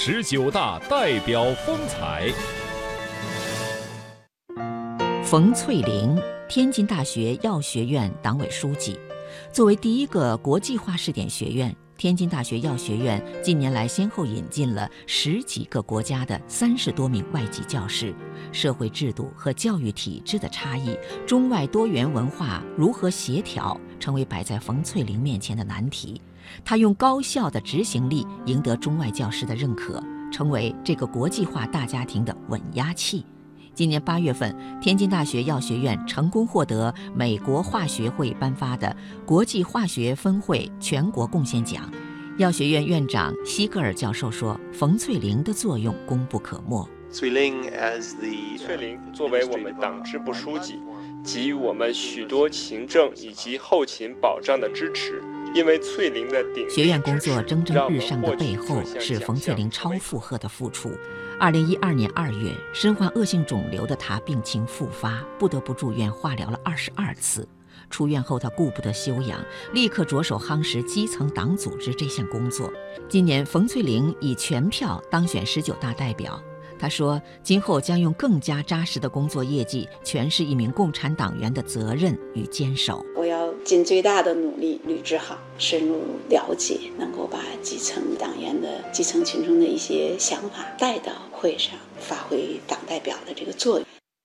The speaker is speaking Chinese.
十九大代表风采。冯翠玲，天津大学药学院党委书记。作为第一个国际化试点学院，天津大学药学院近年来先后引进了十几个国家的三十多名外籍教师。社会制度和教育体制的差异，中外多元文化如何协调，成为摆在冯翠玲面前的难题。他用高效的执行力赢得中外教师的认可，成为这个国际化大家庭的稳压器。今年八月份，天津大学药学院成功获得美国化学会颁发的国际化学分会全国贡献奖。药学院院长西格尔教授说：“冯翠玲的作用功不可没。翠玲作为我们党支部书记，给予我们许多行政以及后勤保障的支持。因为翠玲的顶学院工作蒸蒸日上的背后，是冯翠玲超负荷的付出。”二零一二年二月，身患恶性肿瘤的她病情复发，不得不住院化疗了二十二次。出院后，她顾不得休养，立刻着手夯实基层党组织这项工作。今年，冯翠玲以全票当选十九大代表。他说：“今后将用更加扎实的工作业绩，诠释一名共产党员的责任与坚守。我要尽最大的努力，履职好，深入了解，能够把基层党员的基层群众的一些想法带到会上，发挥党代表的这个作用。”